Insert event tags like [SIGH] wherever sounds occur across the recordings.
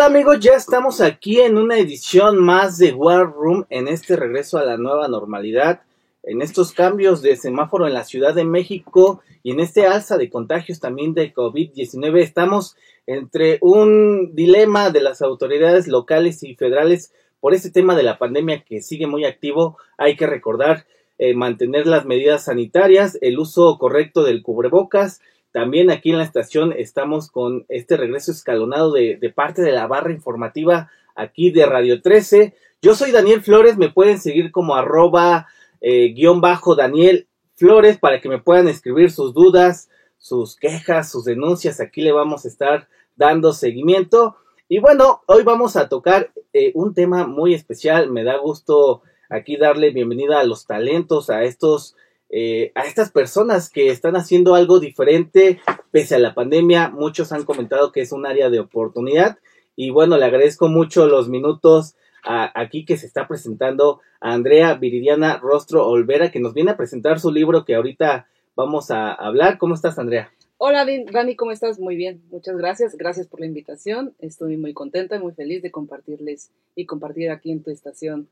tal amigos? Ya estamos aquí en una edición más de War Room en este regreso a la nueva normalidad, en estos cambios de semáforo en la Ciudad de México y en este alza de contagios también de COVID-19. Estamos entre un dilema de las autoridades locales y federales por este tema de la pandemia que sigue muy activo. Hay que recordar eh, mantener las medidas sanitarias, el uso correcto del cubrebocas, también aquí en la estación estamos con este regreso escalonado de, parte de la barra informativa aquí de Radio 13. Yo soy Daniel Flores, me pueden seguir como arroba eh, guion bajo Daniel Flores para que me puedan escribir sus dudas, sus quejas, sus denuncias. Aquí le vamos a estar dando seguimiento. Y bueno, hoy vamos a tocar eh, un tema muy especial. Me da gusto aquí darle bienvenida a los talentos, a estos eh, a estas personas que están haciendo algo diferente pese a la pandemia. Muchos han comentado que es un área de oportunidad y bueno, le agradezco mucho los minutos aquí que se está presentando a Andrea Viridiana Rostro Olvera que nos viene a presentar su libro que ahorita vamos a hablar. ¿Cómo estás, Andrea? Hola, Dani, ¿cómo estás? Muy bien, muchas gracias. Gracias por la invitación. Estoy muy contenta y muy feliz de compartirles y compartir aquí en tu estación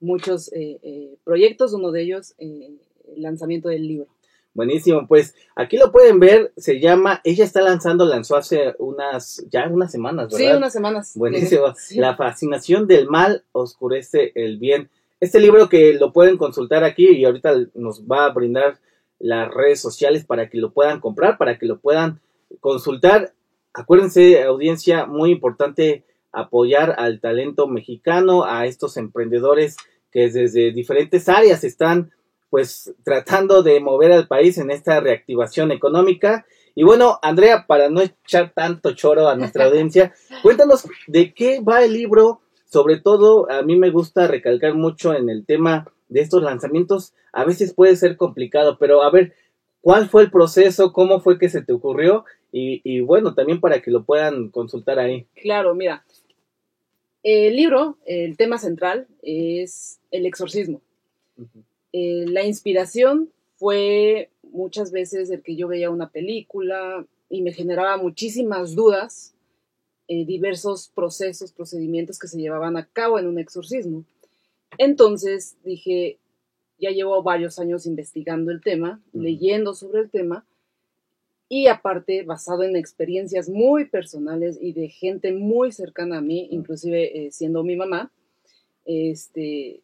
muchos eh, eh, proyectos. Uno de ellos lanzamiento del libro. Buenísimo, pues aquí lo pueden ver, se llama, ella está lanzando, lanzó hace unas, ya unas semanas, ¿verdad? Sí, unas semanas. Buenísimo. [LAUGHS] La fascinación del mal oscurece el bien. Este libro que lo pueden consultar aquí y ahorita nos va a brindar las redes sociales para que lo puedan comprar, para que lo puedan consultar. Acuérdense, audiencia, muy importante apoyar al talento mexicano, a estos emprendedores que desde diferentes áreas están pues tratando de mover al país en esta reactivación económica. Y bueno, Andrea, para no echar tanto choro a nuestra [LAUGHS] audiencia, cuéntanos de qué va el libro. Sobre todo, a mí me gusta recalcar mucho en el tema de estos lanzamientos. A veces puede ser complicado, pero a ver, ¿cuál fue el proceso? ¿Cómo fue que se te ocurrió? Y, bueno, también para que lo puedan consultar ahí. Claro, mira, el libro, el tema central es el exorcismo. Eh, la inspiración fue muchas veces el que yo veía una película y me generaba muchísimas dudas, eh, diversos procesos, procedimientos que se llevaban a cabo en un exorcismo. Entonces dije, ya llevo varios años investigando el tema, leyendo sobre el tema, y aparte basado en experiencias muy personales y de gente muy cercana a mí, inclusive eh, siendo mi mamá, este,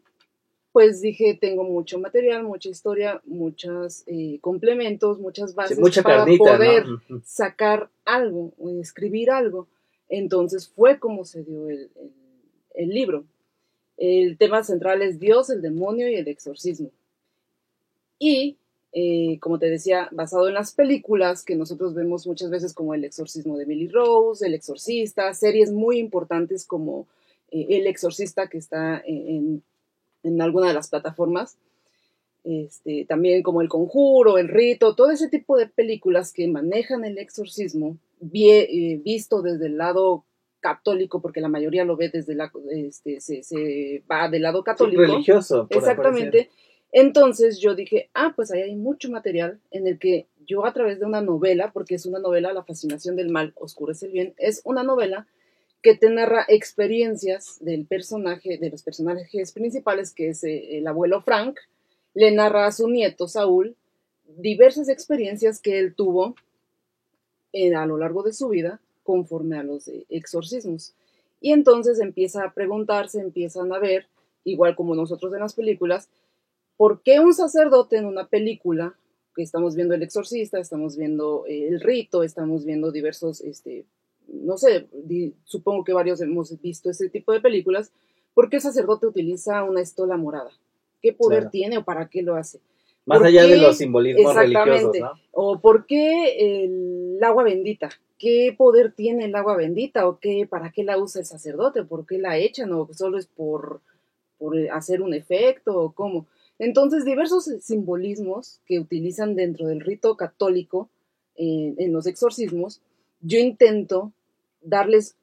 pues dije, tengo mucho material, mucha historia, muchos eh, complementos, muchas bases para poder sacar algo, escribir algo. Entonces fue como se dio el, libro. El tema central es Dios, el demonio y el exorcismo. Y, eh, como te decía, basado en las películas que nosotros vemos muchas veces como El exorcismo de Millie Rose, El exorcista, series muy importantes como eh, El exorcista que está en en alguna de las plataformas. Este, también como El Conjuro, El Rito, todo ese tipo de películas que manejan el exorcismo, eh, visto desde el lado católico, porque la mayoría lo ve desde la, este, se, va del lado católico. religioso. Exactamente. Entonces yo dije, ah, pues ahí hay mucho material en el que yo a través de una novela, porque es una novela, La fascinación del mal oscurece el bien, es una novela que te narra experiencias del personaje, de los personajes principales, que es eh, el abuelo Frank, le narra a su nieto Saúl diversas experiencias que él tuvo a lo largo de su vida conforme a los eh, exorcismos. Y entonces empieza a preguntarse, empiezan a ver, igual como nosotros en las películas, ¿por qué un sacerdote en una película, que estamos viendo el exorcista, estamos viendo eh, el rito, estamos viendo diversos este, no sé, supongo que varios hemos visto ese tipo de películas, ¿por qué el sacerdote utiliza una estola morada? ¿Qué poder tiene o para qué lo hace? Más allá de los simbolismos religiosos, ¿no? O por qué el agua bendita, ¿qué poder tiene el agua bendita? ¿O qué, para qué la usa el sacerdote? ¿Por qué la echan? ¿O solo es por, por hacer un efecto? ¿O cómo? Entonces, diversos simbolismos que utilizan dentro del rito católico eh, en los exorcismos, yo intento darles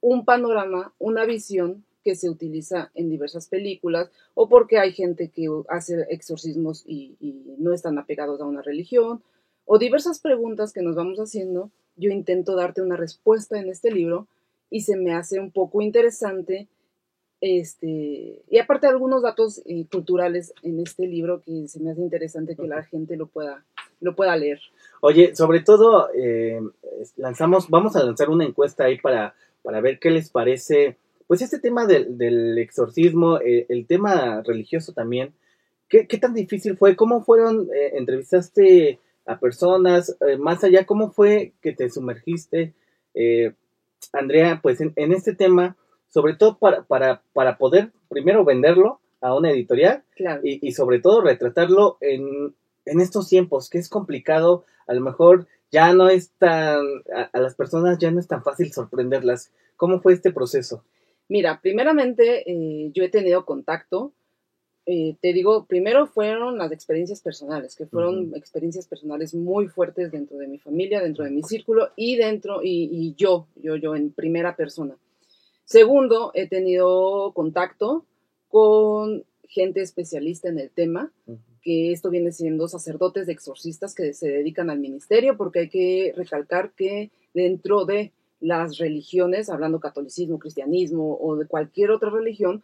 un panorama, una visión que se utiliza en diversas películas o porque hay gente que hace exorcismos y, no están apegados a una religión o diversas preguntas que nos vamos haciendo. Yo intento darte una respuesta en este libro y se me hace un poco interesante. Este, y aparte algunos datos eh, culturales en este libro que se me hace interesante que la gente lo pueda, lo pueda leer. Oye, sobre todo, eh, lanzamos, vamos a lanzar una encuesta ahí para, para ver qué les parece, pues este tema del, exorcismo, eh, el tema religioso también, ¿qué, tan difícil fue? ¿Cómo fueron, entrevistaste a personas, más allá, cómo fue que te sumergiste? Andrea, pues en, este tema, sobre todo para, para, para, poder primero venderlo a una editorial y, sobre todo retratarlo en, en, estos tiempos, que es complicado, a lo mejor ya no es tan, a, las personas ya no es tan fácil sorprenderlas. ¿Cómo fue este proceso? Mira, primeramente eh, yo he tenido contacto eh, te digo, primero fueron las experiencias personales, que fueron experiencias personales muy fuertes dentro de mi familia, dentro de mi círculo y dentro, y, yo, yo, yo en primera persona. Segundo, he tenido contacto con gente especialista en el tema, que esto viene siendo sacerdotes de exorcistas que se dedican al ministerio, porque hay que recalcar que dentro de las religiones, hablando catolicismo, cristianismo o de cualquier otra religión,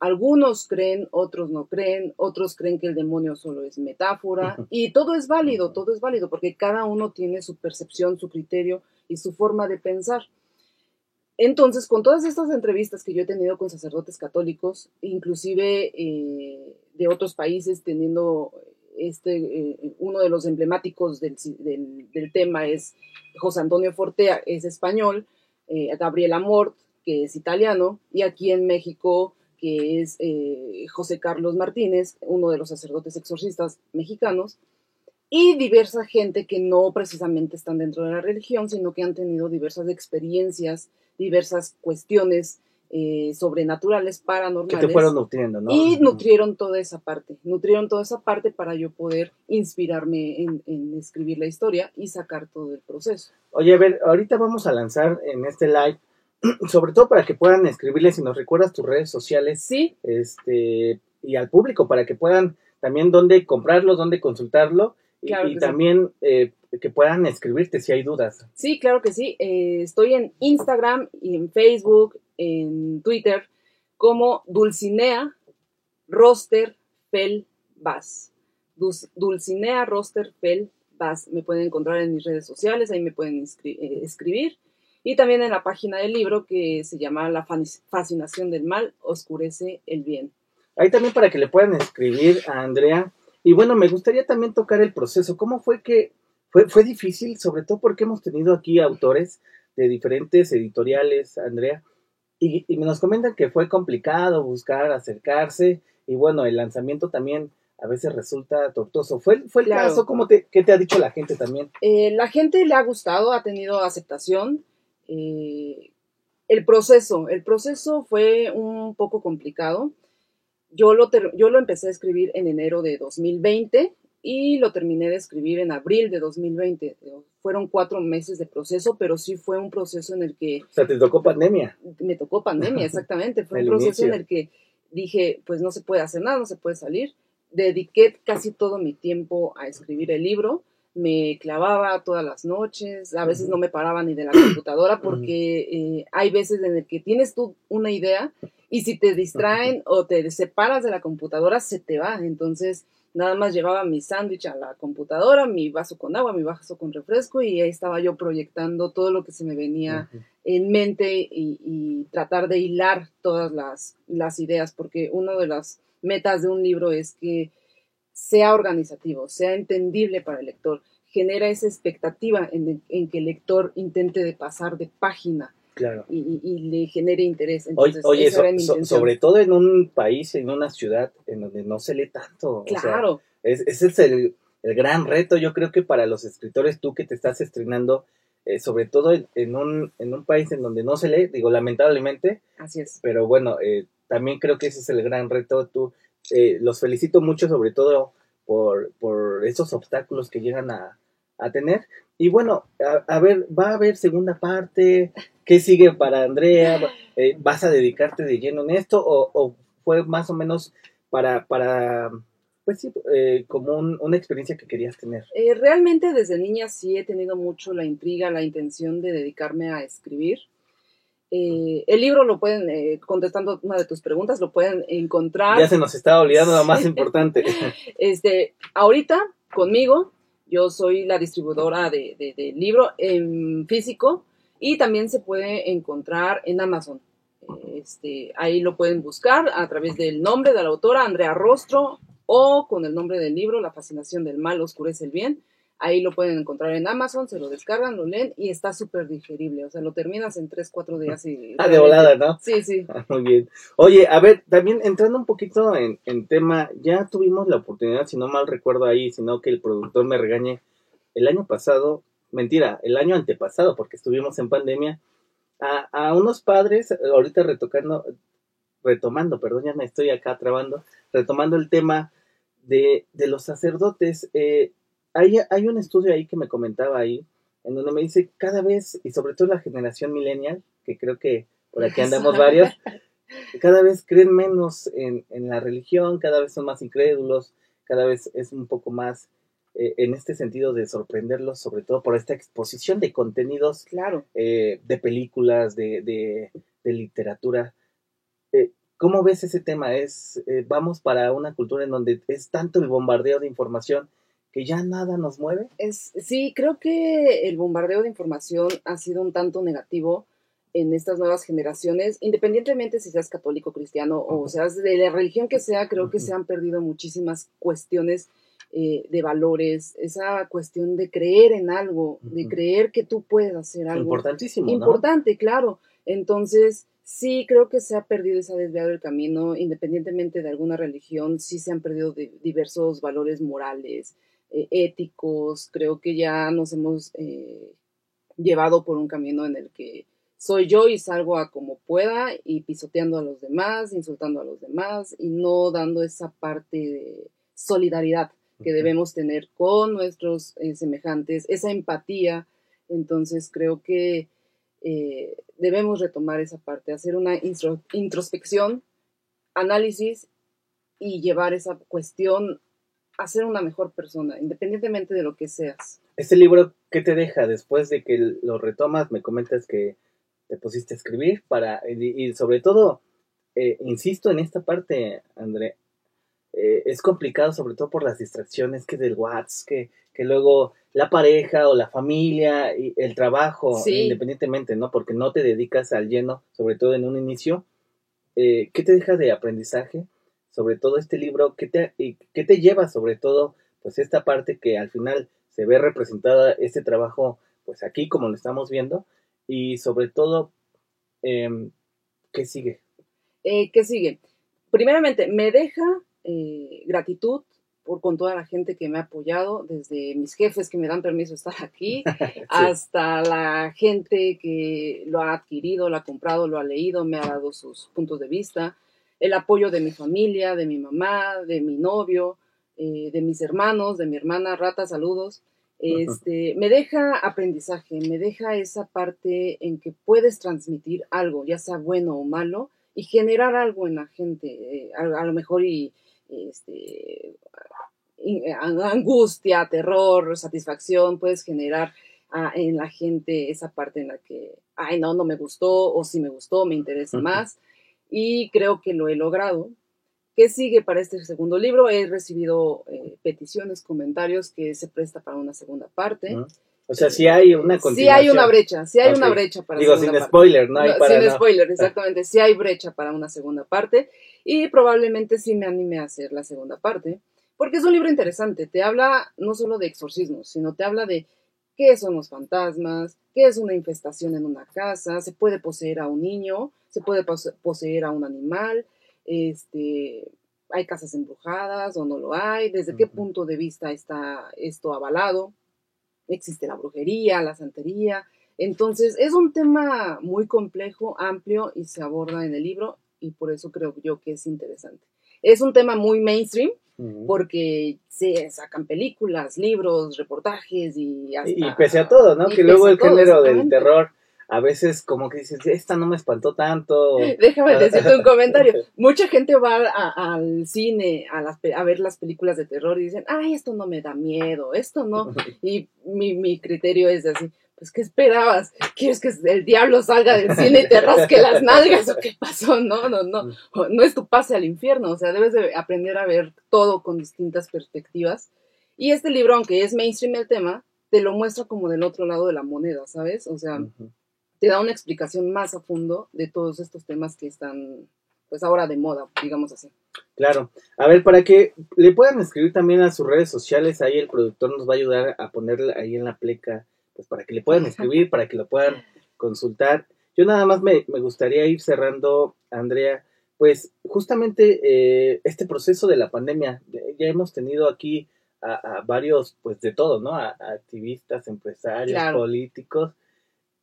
algunos creen, otros no creen, otros creen que el demonio solo es metáfora [LAUGHS] y todo es válido, todo es válido porque cada uno tiene su percepción, su criterio y su forma de pensar. Entonces, con todas estas entrevistas que yo he tenido con sacerdotes católicos, inclusive eh, de otros países, teniendo este, eh, uno de los emblemáticos del, tema es José Antonio Fortea, es español, eh, Gabriel Amort, que es italiano, y aquí en México que es eh, José Carlos Martínez, uno de los sacerdotes exorcistas mexicanos, y diversa gente que no precisamente están dentro de la religión, sino que han tenido diversas experiencias, diversas cuestiones eh, sobrenaturales, paranormales. Que te fueron nutriendo, ¿no? Y nutrieron toda esa parte, nutrieron toda esa parte para yo poder inspirarme en, en escribir la historia y sacar todo el proceso. Oye, a ver, ahorita vamos a lanzar en este live [CLEARS THROAT] sobre todo para que puedan escribirles si nos recuerdas tus redes sociales. Sí. Este, y al público, para que puedan también dónde comprarlo, dónde consultarlo. Y, también eh, que puedan escribirte si hay dudas. Sí, claro que sí. Eh, estoy en Instagram y en Facebook, en Twitter, como Dulcinea Roster Pel Bass. Dulcinea Roster Pel Bass. Me pueden encontrar en mis redes sociales, ahí me pueden eh, escribir y también en la página del libro que se llama La fascinación del mal oscurece el bien. Ahí también para que le puedan escribir a Andrea. Y bueno, me gustaría también tocar el proceso. ¿Cómo fue que fue, fue difícil, sobre todo porque hemos tenido aquí autores de diferentes editoriales, Andrea, y, y nos comentan que fue complicado buscar, acercarse, y bueno, el lanzamiento también a veces resulta tortuoso. ¿Fue, fue el caso? ¿Cómo te, ¿Qué te ha dicho la gente también? Eh, la gente le ha gustado, ha tenido aceptación. Eh, el proceso, el proceso fue un poco complicado. Yo lo, yo lo empecé a escribir en enero de 2020 y lo terminé de escribir en abril de 2020. Fueron cuatro meses de proceso, pero sí fue un proceso en el que... O sea, te tocó pandemia. Me tocó pandemia, [LAUGHS] exactamente. Fue un proceso en el que dije, pues no se puede hacer nada, no se puede salir. Dediqué casi todo mi tiempo a escribir el libro me clavaba todas las noches, a veces no me paraba ni de la computadora porque eh, hay veces en el que tienes tú una idea y si te distraen o te separas de la computadora se te va, entonces nada más llevaba mi sándwich a la computadora, mi vaso con agua, mi vaso con refresco y ahí estaba yo proyectando todo lo que se me venía en mente y, y, tratar de hilar todas las, las ideas porque una de las metas de un libro es que sea organizativo, sea entendible para el lector, genera esa expectativa en, que el lector intente de pasar de página claro. y, le genere interés. oye, sobre todo en un país, en una ciudad en donde no se lee tanto. Claro. ese es el, gran reto, yo creo que para los escritores, tú que te estás estrenando, eh, sobre todo en, un, en un país en donde no se lee, digo, lamentablemente. Así es. Pero bueno, eh, también creo que ese es el gran reto. Tú eh, los felicito mucho, sobre todo por, por esos obstáculos que llegan a, tener. Y bueno, a, ver, va a haber segunda parte, ¿qué sigue para Andrea? Eh, ¿Vas a dedicarte de lleno en esto o, fue más o menos para, para pues sí, eh, como una experiencia que querías tener? realmente desde niña sí he tenido mucho la intriga, la intención de dedicarme a escribir. Eh, el libro lo pueden, eh, contestando una de tus preguntas, lo pueden encontrar. Ya se nos estaba olvidando lo más importante. [LAUGHS] este, ahorita, conmigo, yo soy la distribuidora del de, libro en físico y también se puede encontrar en Amazon. Este, ahí lo pueden buscar a través del nombre de la autora, Andrea Rostro, o con el nombre del libro, La fascinación del mal oscurece el bien. Ahí lo pueden encontrar en Amazon, se lo descargan, lo leen y está súper digerible. O sea, lo terminas en 3, 4 días y... [LAUGHS] Ah, de volada, ¿no? Sí, sí. [LAUGHS] Ah, muy bien. Oye, a ver, también entrando un poquito en, en tema, ya tuvimos la oportunidad, si no mal recuerdo ahí, sino que el productor me regañe, el año pasado, mentira, el año antepasado, porque estuvimos en pandemia, a, a unos padres, ahorita retocando, retomando, perdón, ya me estoy acá trabando, retomando el tema de, de los sacerdotes, eh, hay, hay un estudio ahí que me comentaba ahí, en donde me dice cada vez, y sobre todo la generación millennial, que creo que por aquí andamos [LAUGHS] varios, cada vez creen menos en, en, la religión, cada vez son más incrédulos, cada vez es un poco más eh, en este sentido de sorprenderlos, sobre todo por esta exposición de contenidos, claro. Eh, de películas, de, de, de literatura. Eh, ¿Cómo ves ese tema? Es, vamos para una cultura en donde es tanto el bombardeo de información que ya nada nos mueve? Es, sí, creo que el bombardeo de información ha sido un tanto negativo en estas nuevas generaciones, independientemente si seas católico, cristiano o seas de la religión que sea, creo que se han perdido muchísimas cuestiones eh, de valores, esa cuestión de creer en algo, de creer que tú puedes hacer algo. Importantísimo. Importante, claro. Entonces, sí creo que se ha perdido y se ha desviado el camino, independientemente de alguna religión, sí se han perdido diversos valores morales, eh, éticos, creo que ya nos hemos eh, llevado por un camino en el que soy yo y salgo a como pueda y pisoteando a los demás, insultando a los demás y no dando esa parte de solidaridad que debemos tener con nuestros eh, semejantes, esa empatía. Entonces creo que debemos retomar esa parte, hacer una introspección, análisis y llevar esa cuestión a ser una mejor persona, independientemente de lo que seas. Este libro, ¿qué te deja después de que lo retomas? Me comentas que te pusiste a escribir para, y, sobre todo, eh, insisto en esta parte, André, eh, es complicado sobre todo por las distracciones que del WhatsApp, que, que luego la pareja o la familia, y el trabajo, independientemente, ¿no? Porque no te dedicas al lleno, sobre todo en un inicio. Eh, ¿Qué te deja de aprendizaje? Sobre todo este libro, ¿qué te, qué te lleva sobre todo pues esta parte que al final se ve representada este trabajo pues aquí como lo estamos viendo y sobre todo em, ¿qué sigue? Eh, ¿Qué sigue? Primeramente, me deja eh, gratitud por, con toda la gente que me ha apoyado, desde mis jefes que me dan permiso de estar aquí, [LAUGHS] hasta la gente que lo ha adquirido, lo ha comprado, lo ha leído, me ha dado sus puntos de vista, el apoyo de mi familia, de mi mamá, de mi novio, eh, de mis hermanos, de mi hermana Rata, saludos. [LAUGHS] Este, me deja aprendizaje, me deja esa parte en que puedes transmitir algo, ya sea bueno o malo, y generar algo en la gente, eh, a, lo mejor y este, angustia, terror, satisfacción, puedes generar ah, en la gente esa parte en la que, ay, no, no me gustó, o si me gustó, me interesa más y creo que lo he logrado. ¿Qué sigue para este segundo libro? He recibido eh, peticiones, comentarios que se presta para una segunda parte. O sea, si hay una. Sí hay una brecha, sí hay una brecha para Digo, sin spoiler, no hay para Sin spoiler, exactamente. Sí hay brecha para una segunda parte y probablemente sí me anime a hacer la segunda parte, porque es un libro interesante. Te habla no solo de exorcismos, sino te habla de qué son los fantasmas, qué es una infestación en una casa, se puede poseer a un niño, se puede poseer a un animal, este, hay casas embrujadas o no lo hay, desde qué punto de vista está esto avalado, existe la brujería, la santería. Entonces, es un tema muy complejo, amplio y se aborda en el libro y por eso creo yo que es interesante. Es un tema muy mainstream, porque se sacan películas, libros, reportajes y hasta... Y, pese a todo, ¿no? Que luego el género del terror a veces como que dices, esta no me espantó tanto. Déjame decirte un [LAUGHS] comentario. Mucha gente va al cine a, las, a ver las películas de terror y dicen, ay, esto no me da miedo, esto no. [LAUGHS] Y mi, mi criterio es así, pues, ¿qué esperabas? ¿Quieres que el diablo salga del cine y te rasque las [LAUGHS] nalgas o qué pasó? No, no, no. Mm. No es tu pase al infierno. O sea, debes de aprender a ver todo con distintas perspectivas. Y este libro, aunque es mainstream el tema, te lo muestra como del otro lado de la moneda, ¿sabes? O sea, te da una explicación más a fondo de todos estos temas que están, pues ahora de moda, digamos así. Claro. A ver, para que le puedan escribir también a sus redes sociales, ahí el productor nos va a ayudar a ponerle ahí en la pleca, pues para que le puedan escribir, para que lo puedan consultar. Yo nada más me, gustaría ir cerrando, Andrea, pues justamente eh, este proceso de la pandemia, ya hemos tenido aquí a, varios, pues de todo, ¿no? A, activistas, empresarios, políticos.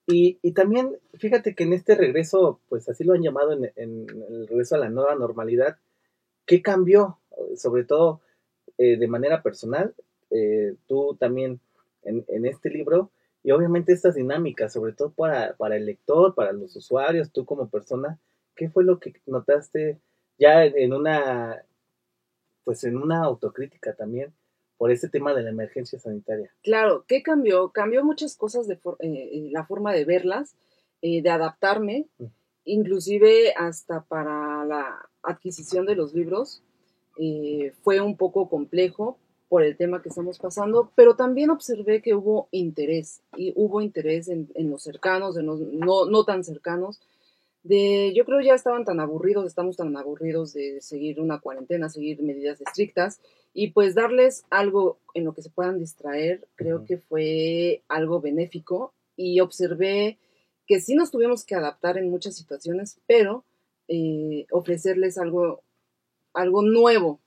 Y, y, también, fíjate que en este regreso, pues así lo han llamado en, el regreso a la nueva normalidad, ¿qué cambió? Sobre todo eh, de manera personal, eh, tú también en, en, este libro, y obviamente estas dinámicas, sobre todo para, para el lector, para los usuarios, tú como persona, ¿qué fue lo que notaste ya en una, pues en una autocrítica también? Por este tema de la emergencia sanitaria. Claro, ¿qué cambió? Cambió muchas cosas de eh, eh, la forma de verlas, eh, de adaptarme, mm. inclusive hasta para la adquisición de los libros. fue un poco complejo por el tema que estamos pasando, pero también observé que hubo interés, y hubo interés en, los cercanos, en los no, no tan cercanos, de, yo creo ya estaban tan aburridos, estamos tan aburridos de seguir una cuarentena, seguir medidas estrictas y pues darles algo en lo que se puedan distraer, creo que fue algo benéfico y observé que sí nos tuvimos que adaptar en muchas situaciones, pero eh, ofrecerles algo, algo nuevo,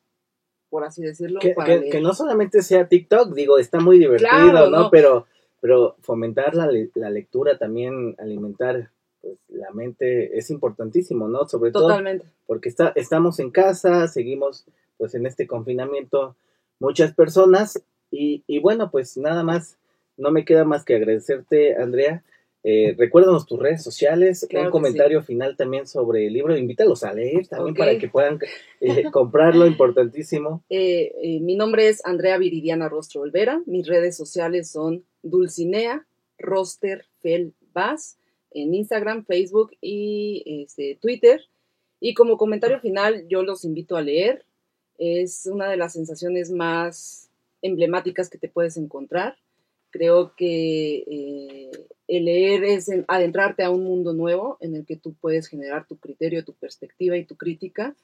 por así decirlo. Que, no solamente sea TikTok, digo, está muy divertido, ¿no? Pero, pero fomentar la, la lectura también, alimentar pues la mente es importantísimo, ¿no? Sobre Totalmente. todo porque está, estamos en casa, seguimos pues en este confinamiento muchas personas y, y bueno, pues nada más, no me queda más que agradecerte, Andrea. Eh, recuérdanos tus redes sociales, un comentario final también sobre el libro, invítalos a leer también para que puedan eh, [LAUGHS] comprarlo, importantísimo. Eh, eh, mi nombre es Andrea Viridiana Rostro Olvera, mis redes sociales son Dulcinea Roster Fel en Instagram, Facebook y este, Twitter. Y como comentario final, yo los invito a leer. Es una de las sensaciones más emblemáticas que te puedes encontrar. Creo que eh, el leer es adentrarte a un mundo nuevo en el que tú puedes generar tu criterio, tu perspectiva y tu crítica.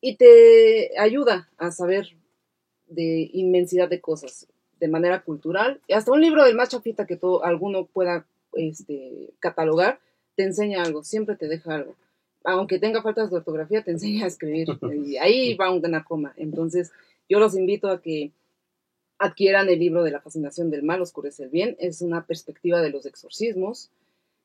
Y te ayuda a saber de inmensidad de cosas de manera cultural. Hasta un libro del más chafita que todo, alguno pueda este, catalogar, te enseña algo, siempre te deja algo. Aunque tenga faltas de ortografía, te [LAUGHS] enseña a escribir. Y ahí va una coma. Entonces, yo los invito a que adquieran el libro de la fascinación del mal, oscurece el bien. Es una perspectiva de los exorcismos,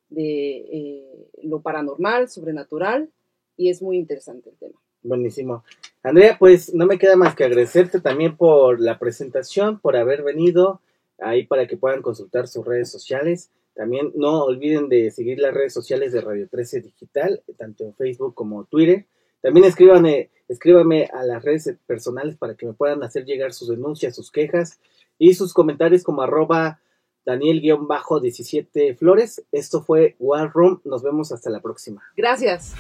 de eh, lo paranormal, sobrenatural, y es muy interesante el tema. Buenísimo. Andrea, pues no me queda más que agradecerte también por la presentación, por haber venido ahí para que puedan consultar sus redes sociales. También no olviden de seguir las redes sociales de Radio 13 Digital, tanto en Facebook como Twitter. También escríbanme, a las redes personales para que me puedan hacer llegar sus denuncias, sus quejas y sus comentarios como arroba Daniel-17 Flores. Esto fue War Room. Nos vemos hasta la próxima. Gracias.